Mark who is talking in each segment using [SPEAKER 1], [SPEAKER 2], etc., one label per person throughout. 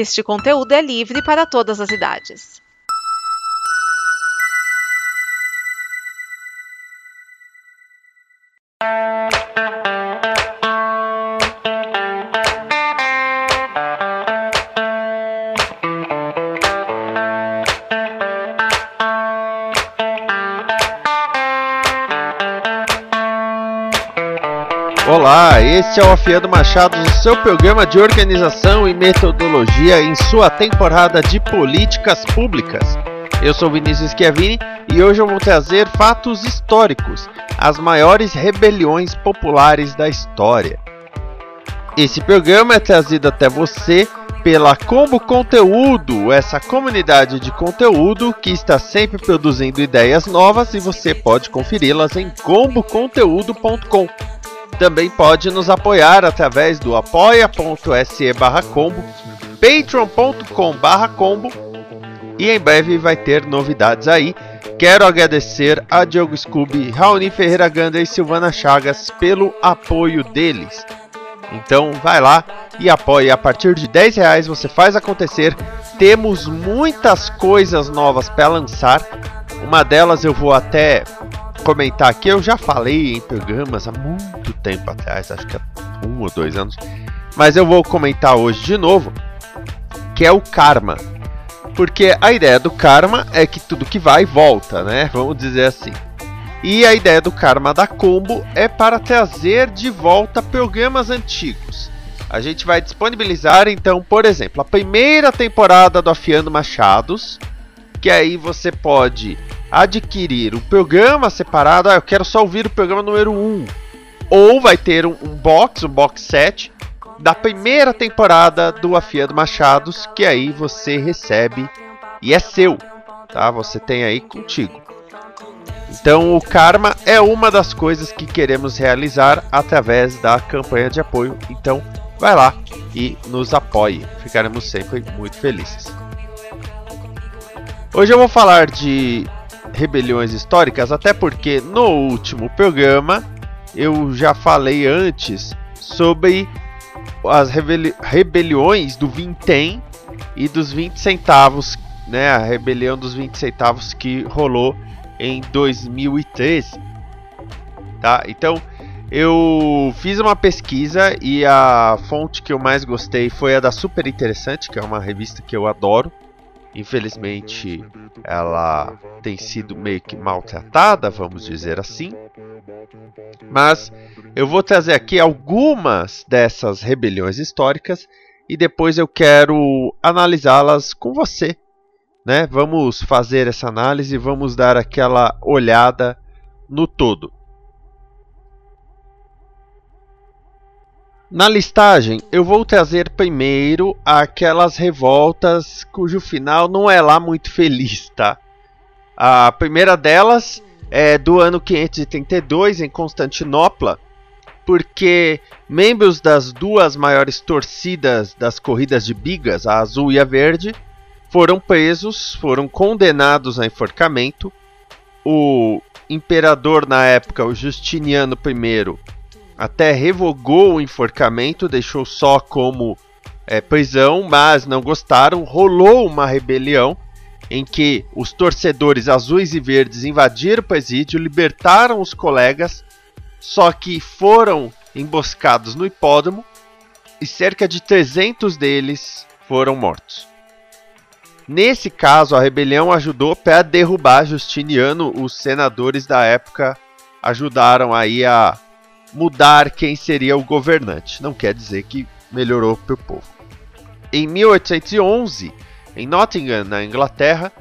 [SPEAKER 1] Este conteúdo é livre para todas as idades.
[SPEAKER 2] Olá, este é o Afiando Machado, o seu programa de organização metodologia em sua temporada de políticas públicas. Eu sou Vinícius Schiavini e hoje eu vou trazer fatos históricos, as maiores rebeliões populares da história. Esse programa é trazido até você pela Combo Conteúdo, essa comunidade de conteúdo que está sempre produzindo ideias novas e você pode conferi-las em comboconteúdo.com. Também pode nos apoiar através do apoia.se barra combo, patreon.com barra combo e em breve vai ter novidades aí. Quero agradecer a Diogo Scooby, Raoni Ferreira Ganda e Silvana Chagas pelo apoio deles. Então vai lá e apoie. A partir de 10 reais você faz acontecer. Temos muitas coisas novas para lançar. Uma delas eu vou até comentar aqui, eu já falei em programas há muito tempo atrás, acho que há um ou dois anos, mas eu vou comentar hoje de novo, que é o karma. Porque a ideia do karma é que tudo que vai volta, né? Vamos dizer assim. E a ideia do karma da Combo é para trazer de volta programas antigos. A gente vai disponibilizar então, por exemplo, a primeira temporada do Afiando Machados, que aí você pode adquirir o programa separado. Ah, eu quero só ouvir o programa número 1. Ou vai ter um, um box, um box set da primeira temporada do Afiando Machados, que aí você recebe e é seu, tá? Você tem aí contigo. Então o Karma é uma das coisas que queremos realizar através da campanha de apoio. Então vai lá e nos apoie. Ficaremos sempre muito felizes. Hoje eu vou falar de rebeliões históricas, até porque no último programa eu já falei antes sobre as rebeli rebeliões do vintém e dos 20 centavos, né, a rebelião dos 20 centavos que rolou em 2013. Tá? Então, eu fiz uma pesquisa e a fonte que eu mais gostei foi a da Super Interessante, que é uma revista que eu adoro. Infelizmente, ela tem sido meio que maltratada, vamos dizer assim. Mas eu vou trazer aqui algumas dessas rebeliões históricas e depois eu quero analisá-las com você. Né? Vamos fazer essa análise, vamos dar aquela olhada no todo. Na listagem, eu vou trazer primeiro aquelas revoltas cujo final não é lá muito feliz, tá? A primeira delas é do ano 532 em Constantinopla, porque membros das duas maiores torcidas das corridas de bigas, a azul e a verde, foram presos, foram condenados a enforcamento. O imperador na época, o Justiniano I, até revogou o enforcamento, deixou só como é, prisão, mas não gostaram. Rolou uma rebelião em que os torcedores azuis e verdes invadiram o presídio, libertaram os colegas, só que foram emboscados no hipódromo e cerca de 300 deles foram mortos. Nesse caso, a rebelião ajudou para derrubar Justiniano. Os senadores da época ajudaram aí a mudar quem seria o governante. Não quer dizer que melhorou para o povo. Em 1811, em Nottingham, na Inglaterra,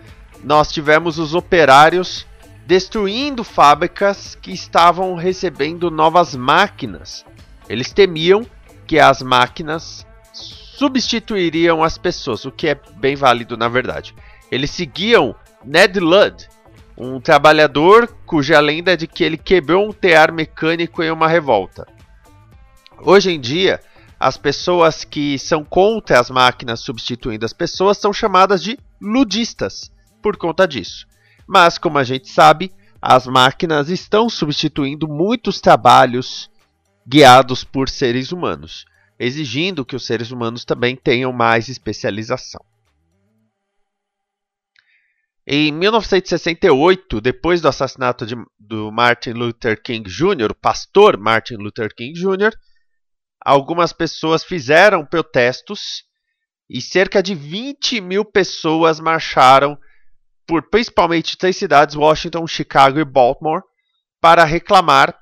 [SPEAKER 2] nós tivemos os operários destruindo fábricas que estavam recebendo novas máquinas. Eles temiam que as máquinas substituiriam as pessoas, o que é bem válido na verdade. Eles seguiam Ned Ludd, um trabalhador cuja lenda é de que ele quebrou um tear mecânico em uma revolta. Hoje em dia, as pessoas que são contra as máquinas substituindo as pessoas são chamadas de ludistas por conta disso. Mas, como a gente sabe, as máquinas estão substituindo muitos trabalhos guiados por seres humanos. exigindo que os seres humanos também tenham mais especialização. Em 1968, depois do assassinato de, do Martin Luther King Jr., o pastor Martin Luther King Jr., algumas pessoas fizeram protestos e cerca de 20 mil pessoas marcharam por principalmente três cidades, Washington, Chicago e Baltimore, para reclamar,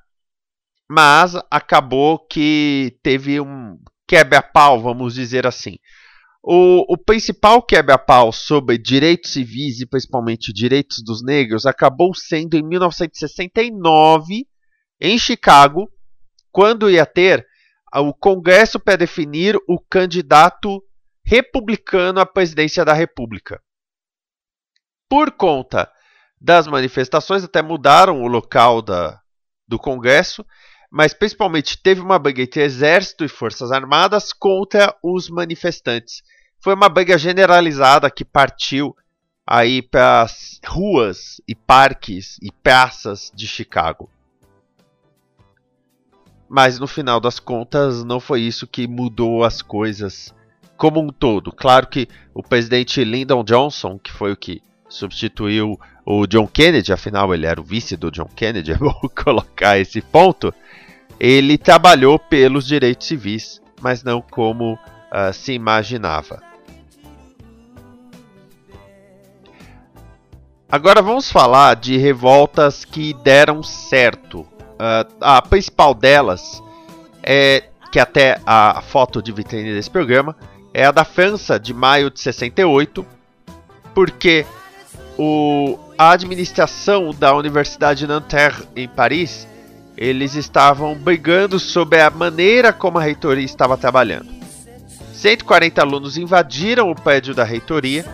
[SPEAKER 2] mas acabou que teve um quebra-pau, vamos dizer assim. O, o principal quebra-pau sobre direitos civis e principalmente direitos dos negros acabou sendo em 1969, em Chicago, quando ia ter o Congresso para definir o candidato republicano à presidência da República. Por conta das manifestações, até mudaram o local da, do Congresso, mas principalmente teve uma briga entre exército e forças armadas contra os manifestantes. Foi uma briga generalizada que partiu aí para as ruas e parques e praças de Chicago. Mas no final das contas, não foi isso que mudou as coisas como um todo. Claro que o presidente Lyndon Johnson, que foi o que substituiu o John Kennedy, afinal ele era o vice do John Kennedy, bom colocar esse ponto. Ele trabalhou pelos direitos civis, mas não como uh, se imaginava. Agora vamos falar de revoltas que deram certo. Uh, a principal delas é que até a foto de vitrine desse programa é a da França de maio de 68, porque o, a administração da Universidade de Nanterre em Paris eles estavam brigando sobre a maneira como a reitoria estava trabalhando. 140 alunos invadiram o prédio da reitoria,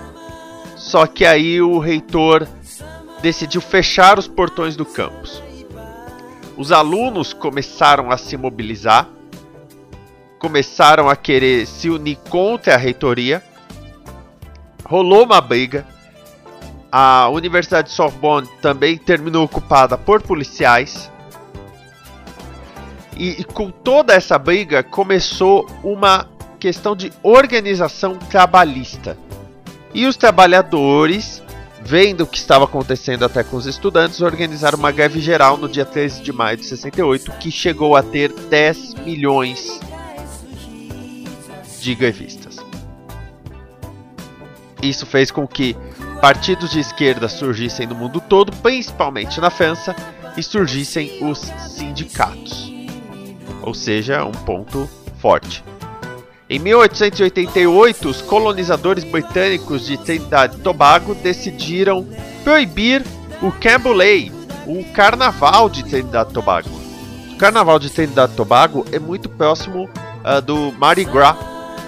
[SPEAKER 2] só que aí o reitor decidiu fechar os portões do campus. Os alunos começaram a se mobilizar, começaram a querer se unir contra a reitoria. Rolou uma briga, a Universidade de Sorbonne também terminou ocupada por policiais. E, e, com toda essa briga começou uma questão de organização trabalhista. E os trabalhadores, vendo o que estava acontecendo até com os estudantes, organizaram uma greve geral no dia 13 de maio de 68, que chegou a ter 10 milhões de grevistas. Isso fez com que partidos de esquerda surgissem no mundo todo, principalmente na França, e surgissem os sindicatos. Ou seja, um ponto forte. Em 1888, os colonizadores britânicos de Trinidad e Tobago decidiram proibir o Cambolay, o carnaval de Trinidad e Tobago. O carnaval de Trinidad e Tobago é muito próximo uh, do Mardi Gras,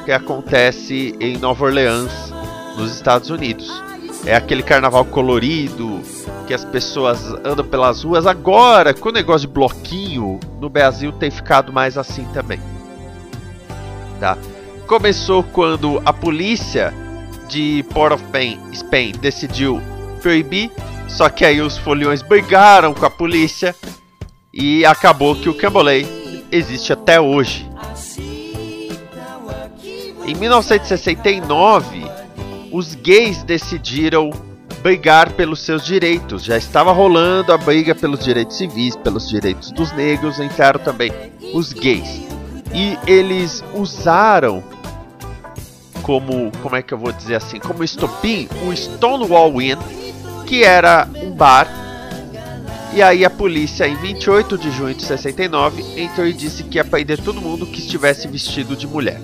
[SPEAKER 2] que acontece em Nova Orleans, nos Estados Unidos. É aquele carnaval colorido que as pessoas andam pelas ruas. Agora, com o negócio de bloquinho, no Brasil tem ficado mais assim também. Tá? Começou quando a polícia de Port of Spain, decidiu proibir, só que aí os foliões brigaram com a polícia e acabou que o Cambolay existe até hoje. Em 1969, os gays decidiram brigar pelos seus direitos. Já estava rolando a briga pelos direitos civis, pelos direitos dos negros, entraram também os gays. E eles usaram como, como é que eu vou dizer assim, como estopim, o Stonewall Inn, que era um bar. E aí a polícia, em 28 de junho de 69, entrou e disse que ia prender todo mundo que estivesse vestido de mulher.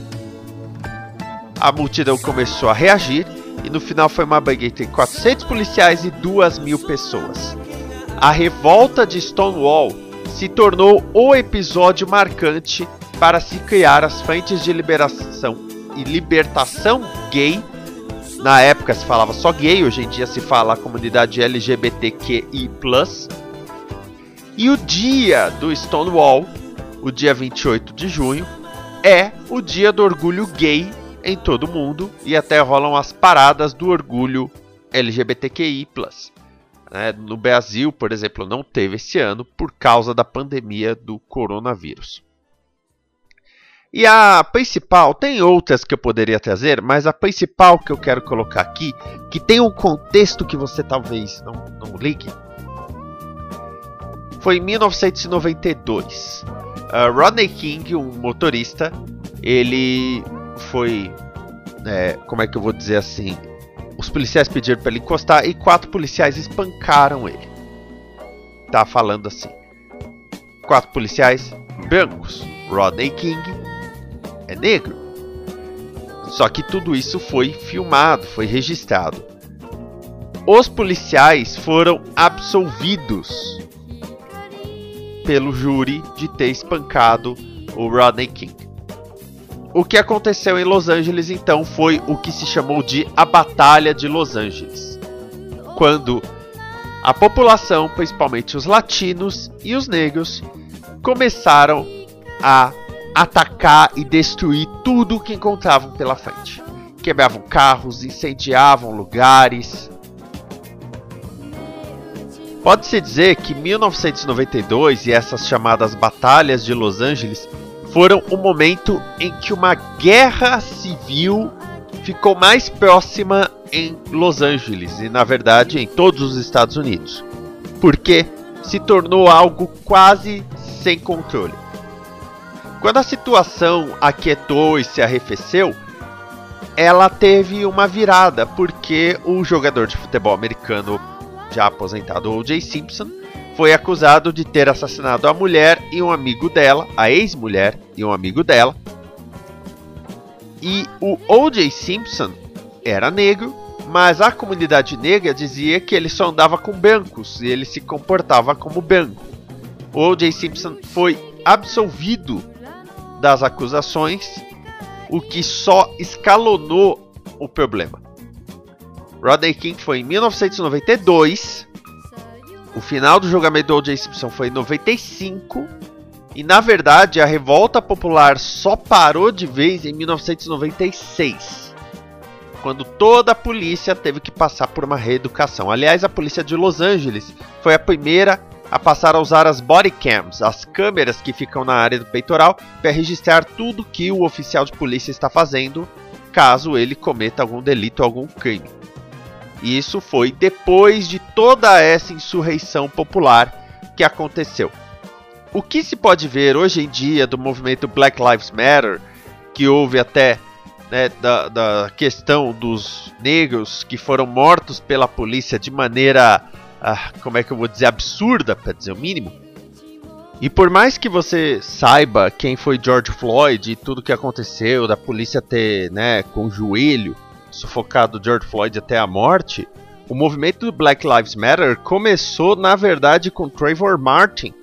[SPEAKER 2] A multidão começou a reagir e no final foi uma briga entre 400 policiais e 2 mil pessoas. A revolta de Stonewall se tornou o episódio marcante para se criar as frentes de liberação e libertação gay. Na época se falava só gay, hoje em dia se fala a comunidade LGBTQI+. E o dia do Stonewall, o dia 28 de junho, é o dia do orgulho gay em todo o mundo e até rolam as paradas do orgulho LGBTQI+. Né? No Brasil, por exemplo, não teve esse ano por causa da pandemia do coronavírus. E a principal, tem outras que eu poderia trazer, mas a principal que eu quero colocar aqui, que tem um contexto que você talvez não, não ligue, foi em 1992. Uh, Rodney King, um motorista, ele foi. É, como é que eu vou dizer assim? Os policiais pediram para ele encostar e quatro policiais espancaram ele. Tá falando assim. Quatro policiais brancos. Rodney King é negro. Só que tudo isso foi filmado, foi registrado. Os policiais foram absolvidos pelo júri de ter espancado o Rodney King. O que aconteceu em Los Angeles então foi o que se chamou de a Batalha de Los Angeles, quando a população, principalmente os latinos e os negros, começaram a atacar e destruir tudo que encontravam pela frente. Quebravam carros, incendiavam lugares, Pode-se dizer que 1992 e essas chamadas Batalhas de Los Angeles foram o momento em que uma guerra civil ficou mais próxima em Los Angeles e, na verdade, em todos os Estados Unidos, porque se tornou algo quase sem controle. Quando a situação aquietou e se arrefeceu, ela teve uma virada, porque o jogador de futebol americano já aposentado O.J. Simpson, foi acusado de ter assassinado a mulher e um amigo dela, a ex-mulher e um amigo dela. E o O.J. Simpson era negro, mas a comunidade negra dizia que ele só andava com brancos e ele se comportava como branco. O O.J. Simpson foi absolvido das acusações, o que só escalonou o problema. Rodney King foi em 1992. O final do julgamento do O.J. Simpson foi em 95. E na verdade a revolta popular só parou de vez em 1996. Quando toda a polícia teve que passar por uma reeducação. Aliás, a polícia de Los Angeles foi a primeira a passar a usar as body cams, as câmeras que ficam na área do peitoral, para registrar tudo que o oficial de polícia está fazendo, caso ele cometa algum delito ou algum crime. E isso foi depois de toda essa insurreição popular que aconteceu. O que se pode ver hoje em dia do movimento Black Lives Matter, que houve até né, da, da, questão dos negros que foram mortos pela polícia de maneira, ah, como é que eu vou dizer, absurda, para dizer o mínimo. E por mais que você saiba quem foi George Floyd e tudo que aconteceu, da polícia ter, né, com o joelho sufocado George Floyd até a morte, o movimento do Black Lives Matter começou, na verdade, com Trayvon Martin,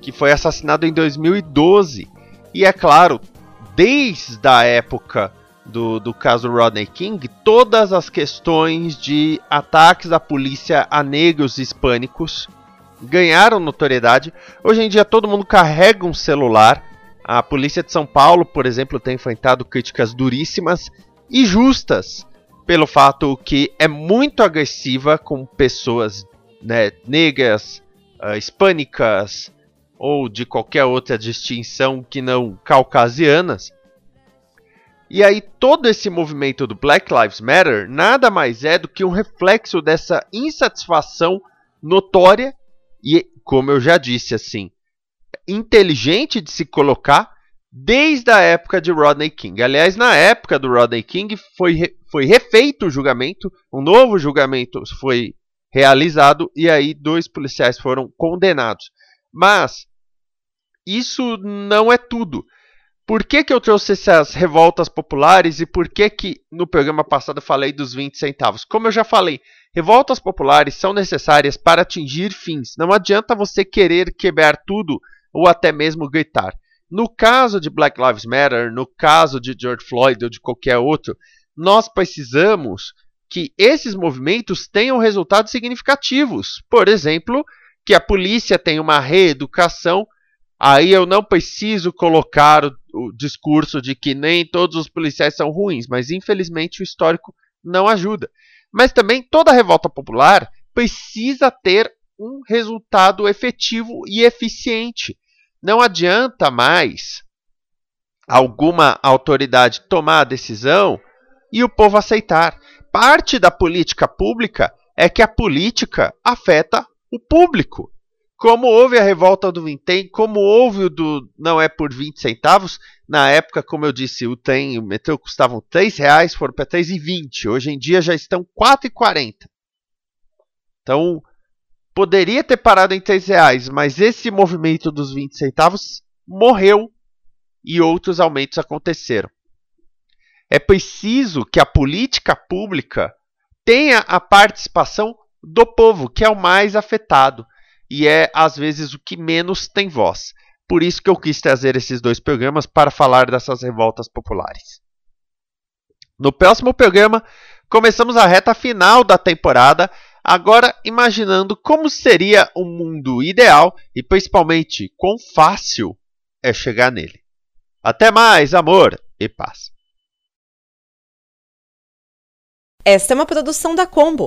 [SPEAKER 2] que foi assassinado em 2012. E é claro, desde a época do, do caso Rodney King, todas as questões de ataques da polícia a negros hispânicos ganharam notoriedade. Hoje em dia todo mundo carrega um celular. A polícia de São Paulo, por exemplo, tem enfrentado críticas duríssimas e justas pelo fato que é muito agressiva com pessoas né, negras, uh, hispânicas ou de qualquer outra distinção que não caucasianas. E aí todo esse movimento do Black Lives Matter nada mais é do que um reflexo dessa insatisfação notória e, como eu já disse assim, inteligente de se colocar desde a época de Rodney King. Aliás, na época do Rodney King foi, foi refeito o julgamento, um novo julgamento foi realizado e aí dois policiais foram condenados. Mas isso não é tudo. Por que, que eu trouxe essas revoltas populares e por que, que no programa passado eu falei dos 20 centavos? Como eu já falei, revoltas populares são necessárias para atingir fins. Não adianta você querer quebrar tudo ou até mesmo gritar. No caso de Black Lives Matter, no caso de George Floyd ou de qualquer outro, nós precisamos que esses movimentos tenham resultados significativos. Por exemplo, que a polícia tenha uma reeducação. Aí eu não preciso colocar o, o discurso de que nem todos os policiais são ruins, mas infelizmente o histórico não ajuda. Mas também toda revolta popular precisa ter um resultado efetivo e eficiente. Não adianta mais alguma autoridade tomar a decisão e o povo aceitar. Parte da política pública é que a política afeta o público. Como houve a revolta do Vintém, como houve o do não é por 20 centavos, na época, como eu disse, o trem e o metrô custavam 3 reais, foram para 3,20. Hoje em dia já estão 4,40. Então, poderia ter parado em 3 reais, mas esse movimento dos 20 centavos morreu e outros aumentos aconteceram. É preciso que a política pública tenha a participação do povo, que é o mais afetado e é às vezes o que menos tem voz. Por isso que eu quis trazer esses dois programas para falar dessas revoltas populares. No próximo programa, começamos a reta final da temporada, agora imaginando como seria o um mundo ideal e principalmente quão fácil é chegar nele. Até mais, amor e paz.
[SPEAKER 3] Esta é uma produção da Combo.